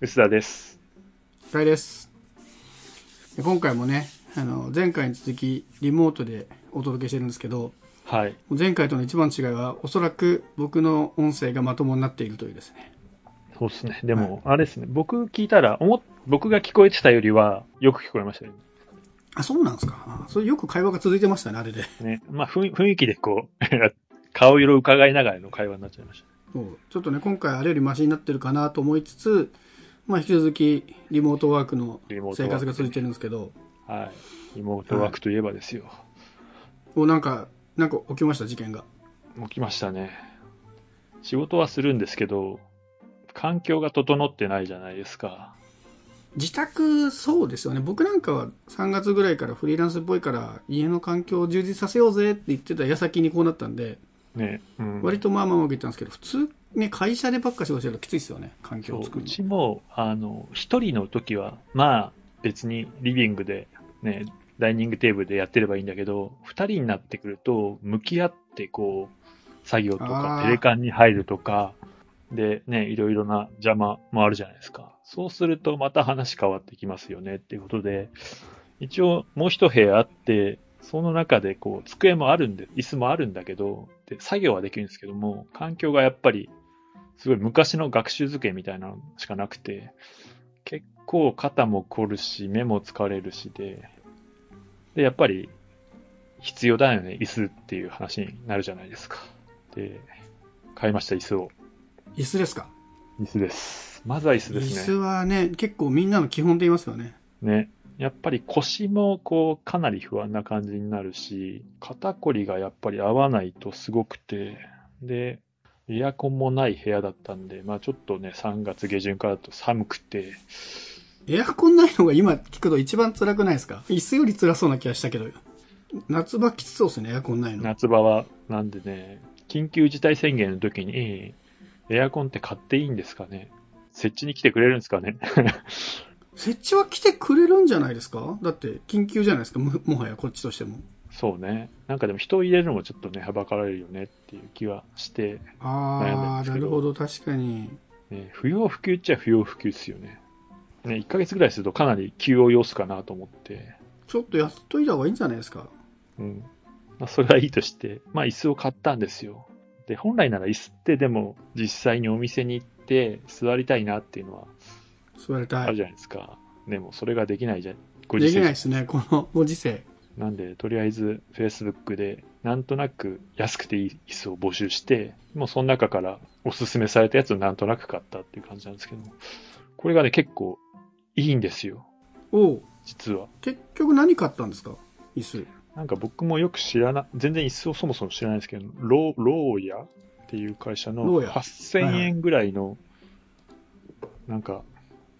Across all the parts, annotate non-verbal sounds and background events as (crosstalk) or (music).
薄田です。深井です。今回もね、あの、前回に続きリモートでお届けしてるんですけど、はい。前回との一番違いは、おそらく僕の音声がまともになっているというですね。そうですね。でも、あれですね。僕聞いたら、思っ僕が聞こえてたよりは、よく聞こえましたよあ、そうなんですか。あそれよく会話が続いてましたね、あれで。ね。まあ、雰囲雰囲気でこう、(laughs) 顔色を伺いながらの会話になっちゃいました。そうちょっとね、今回あれよりマシになってるかなと思いつつ、まあ引き続きリモートワークの生活が続いてるんですけど、はい。リモートワークといえばですよ。おなんか、なんか起きました、事件が。起きましたね。仕事はするんですけど、環境が整ってないじゃないですか。自宅、そうですよね。僕なんかは3月ぐらいからフリーランスっぽいから、家の環境を充実させようぜって言ってた矢先にこうなったんで、ね。うん。割とまあまあうまくいったんですけど、普通ね、会社でばっか仕事してるときついですよね、環境を作るの。ちも、あの、一人の時は、まあ、別にリビングで、ね、ダイニングテーブルでやってればいいんだけど、二人になってくると、向き合って、こう、作業とあか、ーテレカンに入るとか、で、ね、いろいろな邪魔もあるじゃないですか。そうすると、また話変わってきますよね、っていうことで、一応、もう一部屋あって、その中で、こう、机もあるんで、椅子もあるんだけど、で、作業はできるんですけども、環境がやっぱり、すごい昔の学習机みたいなのしかなくて、結構肩も凝るし、目も疲れるしで、で、やっぱり必要だよね、椅子っていう話になるじゃないですか。で、買いました、椅子を。椅子ですか？椅子です。まずは椅子椅です子ね。はね、結構みんなの基本って言いますよね。ね。やっぱり腰もこう、かなり不安な感じになるし、肩こりがやっぱり合わないとすごくて、で、エアコンもない部屋だったんで、まあちょっとね、3月下旬からだと寒くて、エアコンないのが今聞くと一番辛くないですか？椅子より辛そうな気がしたけど。夏場きつそうですね、エアコンないの。夏場は、なんでね、緊急事態宣言の時に、エアコンって買っていいんですかね？設置に来てくれるんですかね？設置は来てくれるんじゃないですか？だって緊急じゃないですか、ももはやこっちとしても。そうね。なんかでも人を入れるのもちょっとね、はばかられるよねっていう気はして、ああ、なるほど、確かに。ね、不要不急っちゃ不要不急ですよね。ね、1ヶ月ぐらいするとかなり急を要すかなと思って、ちょっとやっといた方がいいんじゃないですか？うん。まあ、それはいいとして、まあ、椅子を買ったんですよ。で、本来なら椅子ってでも、実際にお店に行って座りたいなっていうのは座りたい。あるじゃないですか。でも、それができないじゃん。ごできない世ですね、このご時世。なんで、とりあえず、Facebook で、なんとなく安くていい椅子を募集して、もうその中からおすすめされたやつをなんとなく買ったっていう感じなんですけども、これがね、結構いいんですよ。おう実は。結局何買ったんですか？椅子。なんか僕もよく知らな、全然椅子をそもそも知らないですけど、ロー、ローヤっていう会社のローヤ8000円ぐらいの、なんか、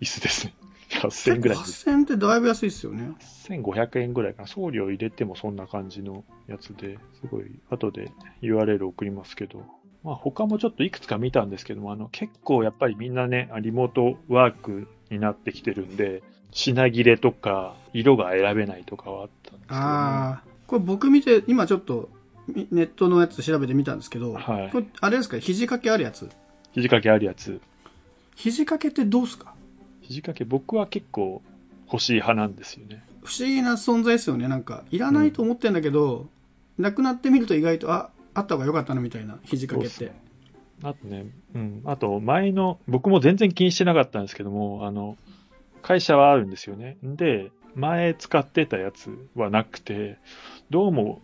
椅子ですね。(laughs) 8000円ぐらいです。8000円ってだいぶ安いですよね。1500円ぐらいかな。送料入れてもそんな感じのやつで、すごい、後で URL 送りますけど、まあ他もちょっといくつか見たんですけども、あの結構やっぱりみんなね、リモートワークになってきてるんで、品切れとか、色が選べないとかはあったんですけど、ね、ああ、これ僕見て、今ちょっとみネットのやつ調べてみたんですけど、はいこれあれですか？肘掛けあるやつ。肘掛けあるやつ。肘掛けってどうすか？肘掛け僕は結構欲しい派なんですよね。不思議な存在ですよね。なんか、いらないと思ってんだけど、なくなってみると意外と、あ、あった方が良かったなみたいな、肘掛けって。あとね、うん。あと前の、僕も全然気にしてなかったんですけども、あの、会社はあるんですよね。で、前使ってたやつはなくて、どうも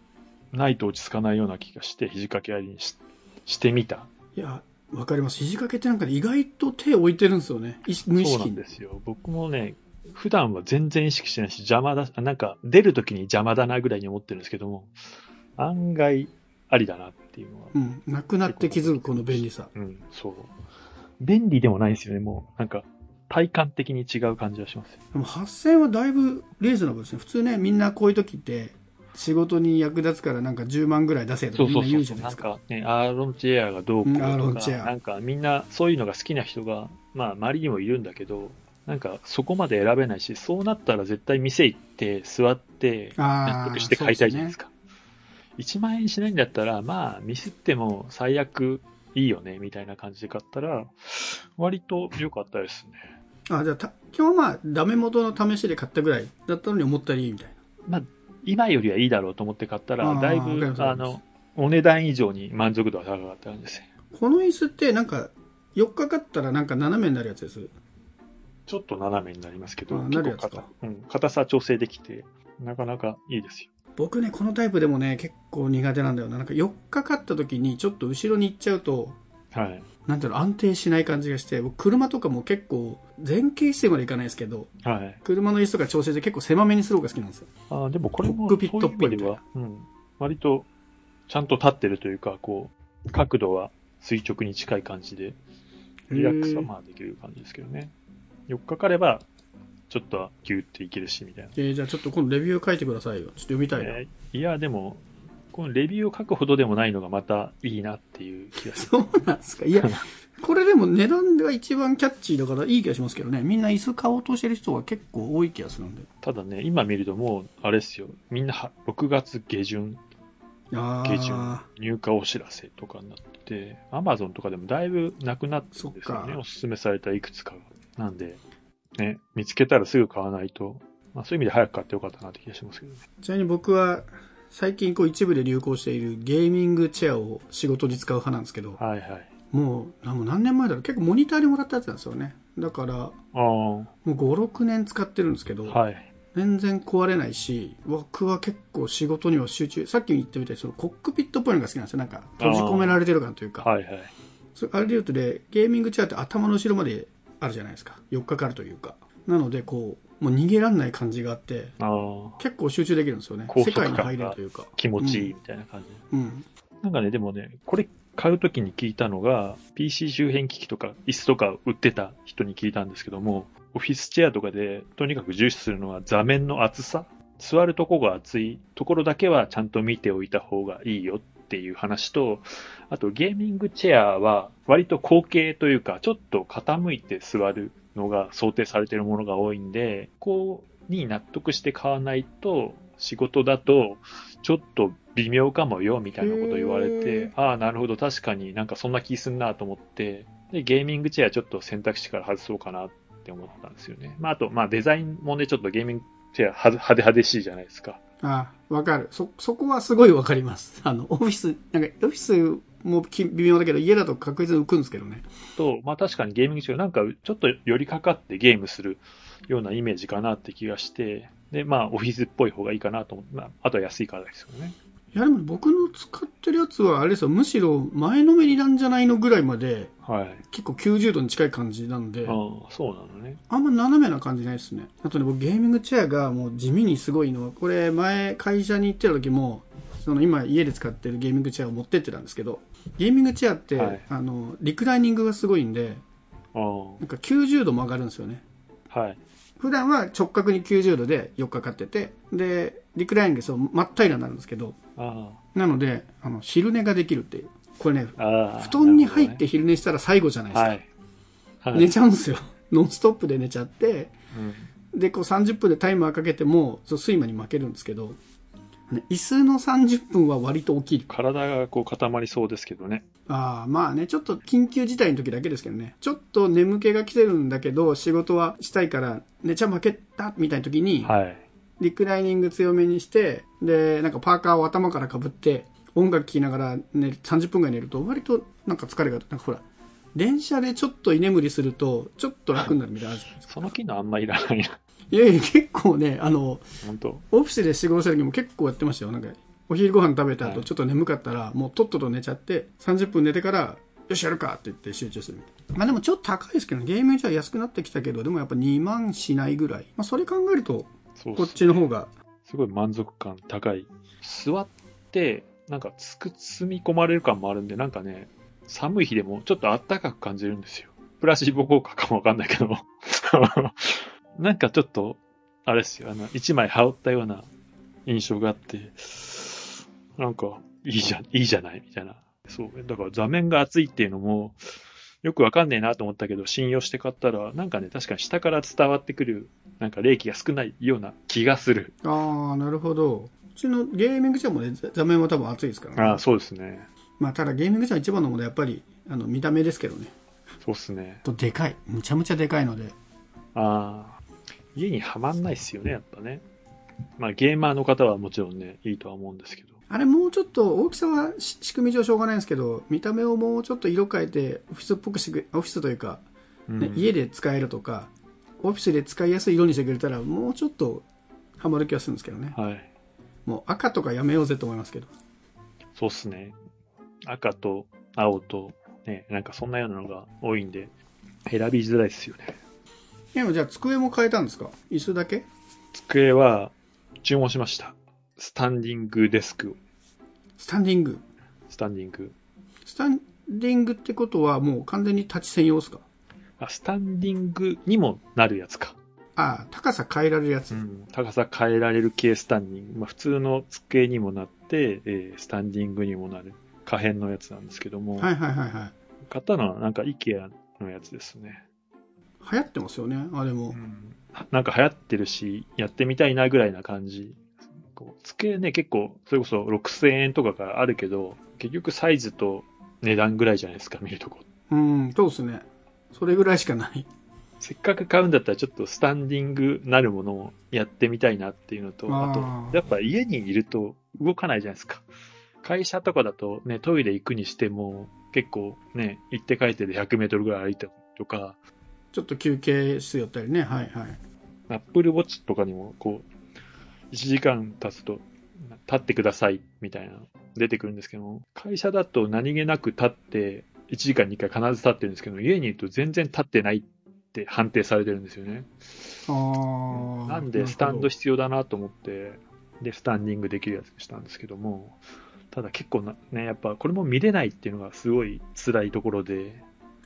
ないと落ち着かないような気がして、肘掛けありにししてみた。いや、わかります。肘掛けってなんかね意外と手置いてるんですよね。意識無意そうな。んですよ。僕もね、普段は全然意識してないし、邪魔だ、なんか出るときに邪魔だなぐらいに思ってるんですけども、案外ありだなっていうのはうん。なくなって気づくこの便利さ。うん、そう。便利でもないですよね、もう。なんか、体感的に違う感じがしますよ。でも8000円はだいぶリーズナブルですね。普通ね、みんなこういう時って、仕事に役立つからなんか10万ぐらい出せとかみんな言うじゃないなんですか。かね、アーロンチェアがどうこうとか、なんかみんなそういうのが好きな人が、まあ周りにもいるんだけど、なんかそこまで選べないし、そうなったら絶対店行って座って納得して買いたいじゃないですか。か。1万円しないんだったら、まあミスっても最悪いいよね、みたいな感じで買ったら、割と良かったですね。あ、じゃあ、た基本はまあ、ダメ元の試しで買ったぐらいだったのに思ったりいいみたいまあ、今よりはいいだろうと思って買ったら、だいぶ、あの、お値段以上に満足度が高かったんです。この椅子ってなんか、4日かったらなんか斜めになるやつです？ちょっと斜めになりますけど、なるやつか硬うん、硬さ調整できて、なかなかいいですよ。僕ね、このタイプでもね、結構苦手なんだよな。なんか4日かった時にちょっと後ろに行っちゃうと、はい。なんていうの、安定しない感じがして、僕車とかも結構、前傾姿勢までいかないですけど、はい。車の椅子とか調整で結構狭めにする方が好きなんですよ。あーでもこれも、コックピットっぽいそういううん、割と、ちゃんと立ってるというか、こう、角度は垂直に近い感じで、リラックスはまあできる感じですけどね。4日かかれば、ちょっとはギューっていけるし、みたいな。えーじゃあちょっと今度レビュー書いてくださいよ。ちょっと読みたいな。えーいや、でも、このレビューを書くほどでもないのがまたいいなっていう気がする。(laughs) そうなんですか。いや、(laughs) これでも値段が一番キャッチーだからいい気がしますけどね。みんな椅子買おうとしてる人が結構多い気がするんで。ただね、今見るともう、あれですよ。みんなは6月下旬、あ下旬あ、入荷お知らせとかになってて、アマゾンとかでもだいぶなくなってるんですよね。おすすめされたいくつかが。なんで、ね、見つけたらすぐ買わないと、まあそういう意味で早く買ってよかったなって気がしますけどね。ちなみに僕は最近こう一部で流行しているゲーミングチェアを仕事に使う派なんですけど、はいはい。もう何年前だろう結構モニターでもらったやつなんですよね。だから、あもう5、6年使ってるんですけど、あ、はい。全然壊れないし、僕は結構仕事には集中、さっき言ったみたいにそのコックピットっぽいのが好きなんですよ。なんか閉じ込められてる感というか。はいはい。それあれで言うとで、ゲーミングチェアって頭の後ろまであるじゃないですか。4日かかるというか。なので、こう、もう逃げらんない感じがあって、結構集中できるんですよね。世界に入れるというか。気持ちいいみたいな感じ。うん。なんかね、でもね、これ買うときに聞いたのが、PC 周辺機器とか椅子とか売ってた人に聞いたんですけども、オフィスチェアとかでとにかく重視するのは座面の厚さ。座るとこが厚いところだけはちゃんと見ておいた方がいいよっていう話と、あとゲーミングチェアは割と後傾というか、ちょっと傾いて座るのが想定されているものが多いんで、こうに納得して買わないと、仕事だとちょっと微妙かもよみたいなこと言われへて、ああ、なるほど、確かになんかそんな気すんなと思って、で、ゲーミングチェアちょっと選択肢から外そうかなって思ったんですよね。まあ、あと、まあ、デザインもね、ちょっとゲーミングチェア派派手派手しいじゃないですか。あわかる。そ、そこはすごいわかります。あの、オフィス、なんか、オフィスもき微妙だけど、家だと確実に浮くんですけどね。と、まあ確かにゲーミングチェアなんかちょっと寄りかかってゲームするようなイメージかなって気がして、で、まあオフィスっぽい方がいいかなと思って、まあ、あとは安いからですよね。いや、でも僕の使ってるやつは、あれですよ、むしろ前のめりなんじゃないのぐらいまで、はい。結構90度に近い感じなんで、ああ、そうなのね。あんま斜めな感じないですね。あとね、僕ゲーミングチェアがもう地味にすごいのは、これ前会社に行ってた時も、その今家で使ってるゲーミングチェアを持ってってたんですけど、ゲーミングチェアって、はいあの、リクライニングがすごいんで、あなんか90度も上がるんですよね。あ、はい。普段は直角に90度で4日かかってて、で、リクライニングそう真っ平らになるんですけど、あなので、あの、昼寝ができるっていう。これね。布団に入って昼寝したら最後じゃないですか。ね、はい。はい。寝ちゃうんですよ。(laughs) ノンストップで寝ちゃって、うんで、こう30分でタイマーかけても、そう睡魔に負けるんですけど、ね椅子の30分は割と起きる。体がこう固まりそうですけどね。ああ、まあね、ちょっと緊急事態の時だけですけどね。ちょっと眠気が来てるんだけど、仕事はしたいから寝ちゃ負けたみたいな時に、はい。リクライニング強めにして、で、なんかパーカーを頭からかぶって、音楽聴きながら寝る、30分ぐらい寝ると、割となんか疲れが、なんかほら、電車でちょっと居眠りすると、ちょっと楽になるみたいな。その機能あんまいらないな。いやいや、結構ね、あの、オフィスで仕事した時も結構やってましたよ。なんか、お昼ご飯食べたはい後ちょっと眠かったら、もうとっとと寝ちゃって、30分寝てから、よし、やるかって言って集中するみたいな。まあでもちょっと高いですけどね、ゲームじゃ安くなってきたけど、でもやっぱ2万しないぐらい。まあそれ考えると、こっちの方が、すごい満足感高い。座って、なんかつく、積み込まれる感もあるんで、なんかね、寒い日でもちょっと暖かく感じるんですよ。プラシーボ効果かもわかんないけど。(laughs) なんかちょっと、あれですよ、あの、一枚羽織ったような印象があって、なんか、いいじゃん、いいじゃない、みたいな。そう。だから座面が厚いっていうのも、よくわかんねえなと思ったけど、信用して買ったら、なんかね、確かに下から伝わってくる、なんか冷気が少ないような気がする。ああ、なるほど。うちのゲーミングチェアもね、座面は多分熱いですからね。ああ、そうですね。まあただゲーミングチェア一番のものはやっぱり、あの、見た目ですけどね。そうですね。と、でかい。むちゃむちゃでかいので。ああ、家にはまんないっすよね、やっぱね。まあゲーマーの方はもちろんね、いいとは思うんですけど。あれもうちょっと大きさはし仕組み上しょうがないんですけど、見た目をもうちょっと色変えて、オフィスっぽくしてくれ、オフィスというか、ねうん家で使えるとか、オフィスで使いやすい色にしてくれたら、もうちょっとハマる気がするんですけどね。はい。もう赤とかやめようぜと思いますけど。そうっすね。赤と青と、ね、なんかそんなようなのが多いんで、選びづらいっすよね。でもじゃあ机も変えたんですか？椅子だけ？机は注文しました。スタンディングデスクを。スタンディング？スタンディング。スタンディングってことはもう完全に立ち専用ですか？あ、スタンディングにもなるやつか。ああ、高さ変えられるやつ。うん、高さ変えられる系スタンディング。まあ、普通の机にもなって、えースタンディングにもなる可変のやつなんですけども、はいはいはいはい。買ったのはなんか IKEA のやつですね。流行ってますよね、あれも。なんか流行ってるし、やってみたいなぐらいな感じ。こう机ね、結構、それこそ6000円とかからあるけど、結局サイズと値段ぐらいじゃないですか、見るとこ。うん、そうですね。それぐらいしかない。せっかく買うんだったらちょっとスタンディングなるものをやってみたいなっていうのと、あと、やっぱ家にいると動かないじゃないですか。会社とかだとね、トイレ行くにしても、結構ね、行って帰ってで100メートルぐらい歩いたりとか、ちょっと休憩室寄ったりね、はいはい。アップルウォッチとかにも、こう、1時間経つと、立ってください、みたいな、出てくるんですけども、会社だと何気なく立って、1時間に1回必ず立ってるんですけど、家にいると全然立ってないって判定されてるんですよね。ああ。なんで、スタンド必要だなと思って、で、スタンディングできるやつにしたんですけども、ただ結構な、ね、やっぱこれも見れないっていうのがすごい辛いところで、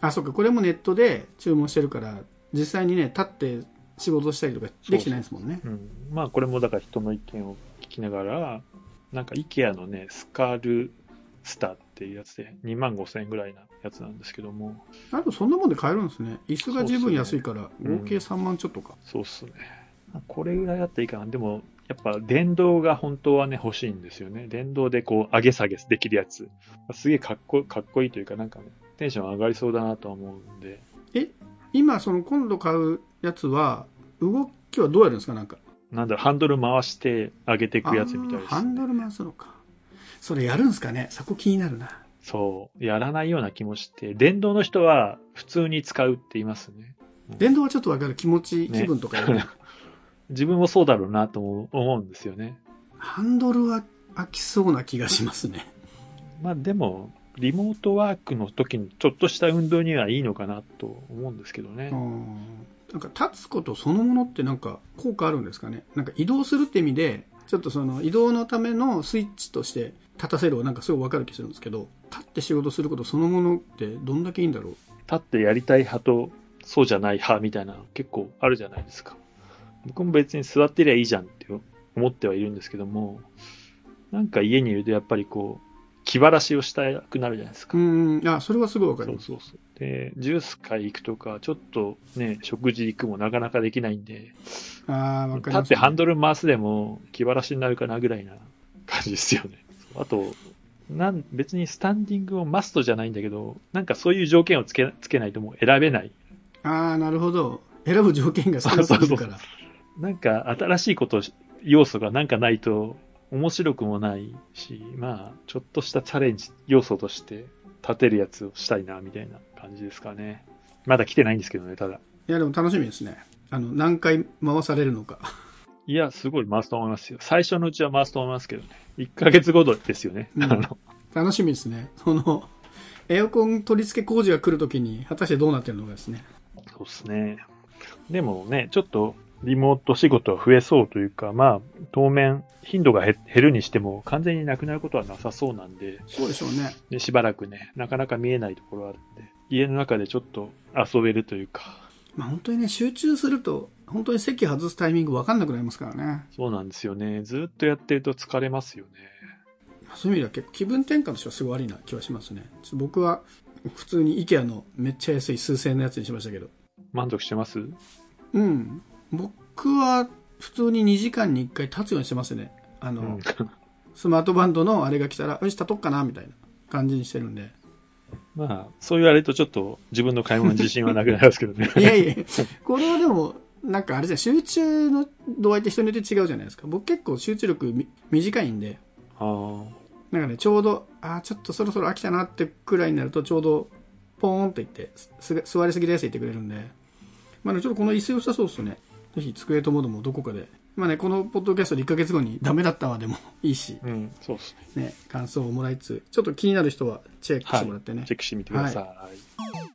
あ、そうか、これもネットで注文してるから、実際にね、立って仕事したりとかできてないですもんね。うん、まあこれもだから人の意見を聞きながら、なんか IKEA のね、スカルスタっていうやつで2万5千円ぐらいなやつなんですけども、あとそんなもんで買えるんですね。椅子が十分安いから、うん合計3万ちょっとか。そうっすね。まあこれぐらいだったらいいかな。でも、やっぱ電動が本当はね、欲しいんですよね。電動でこう上げ下げできるやつ。すげえかっこかっこいいというか、なんかね、テンション上がりそうだなとは思うんで、今、その今度買うやつは、動きはどうやるんですかなんか。なんだろう、ハンドル回して上げていくやつみたいです、あーハンドル回すのか。それやるんですかねそこ気になるな。そう、やらないような気もして、電動の人は普通に使うって言いますね。電動はちょっとわかる気持ち、ね気分とか (laughs) 自分もそうだろうなとも思うんですよね。ハンドルは飽きそうな気がしますね。まあでも、リモートワークの時にちょっとした運動にはいいのかなと思うんですけどね。うんなんか立つことそのものってなんか効果あるんですかね？なんか移動するって意味で、ちょっとその移動のためのスイッチとして立たせるはなんかすごいわかる気するんですけど、立って仕事することそのものってどんだけいいんだろう？立ってやりたい派とそうじゃない派みたいなの結構あるじゃないですか。僕も別に座ってりゃいいじゃんって思ってはいるんですけども、なんか家にいるとやっぱりこう、気晴らしをしたくなるじゃないですか。うん、あ、それはすごいわかる。そうそうそう。で、ジュース買い行くとか、ちょっとね、食事行くもなかなかできないんで、ああ、わかり立ます、ってハンドル回すでも気晴らしになるかなぐらいな感じですよね。あと、なん別にスタンディングもマストじゃないんだけど、なんかそういう条件をつけつけないともう選べない。ああ、なるほど。選ぶ条件が少なすぎるから。(laughs) なんか新しいこと、要素がなんかないと面白くもないし、まあ、ちょっとしたチャレンジ要素として立てるやつをしたいな、みたいな感じですかね。まだ来てないんですけどね、ただ。いや、でも楽しみですね。あの、何回回されるのか。いや、すごい回すと思いますよ。最初のうちは回すと思いますけどね。1ヶ月後ですよね。うんあの、楽しみですね。その、エアコン取り付け工事が来るときに、果たしてどうなってるのかですね。そうですね。でもね、ちょっとリモート仕事は増えそうというか、まあ、当面、頻度が減減るにしても完全になくなることはなさそうなんで、そうでしょうね。でしばらくね、なかなか見えないところあるんで、家の中でちょっと遊べるというか、まあ本当にね、集中すると、本当に席外すタイミング分かんなくなりますからね。そうなんですよね。ずっとやってると疲れますよね。そういう意味では結構気分転換としてはすごいありな気はしますね。僕は普通に IKEA のめっちゃ安い数千円のやつにしましたけど。満足してます？うん。僕は普通に2時間に1回立つようにしてますね。あの、うん。(laughs) スマートバンドのあれが来たら、よし、立とっかなみたいな感じにしてるんで。まあ、そう言われるとちょっと自分の買い物に自信はなくなりますけどね。(laughs) いやいや、これはでも、なんかあれじゃん、集中の度合いって人によって違うじゃないですか。僕結構集中力み短いんで、あなんかね、ちょうど、あーちょっとそろそろ飽きたなってくらいになると、ちょうど、ポーンと言って、す座りすぎですって言ってくれるんで、まあね、ちょっとこの椅子良さそうっすね。ぜひ、机ともどもどこかで。まあね、このポッドキャストで1ヶ月後にダメだったわでもいいし、あ、うん、そうですね。ね、感想をもらいつつ、ちょっと気になる人はチェックしてもらってね。チェックしてみてください。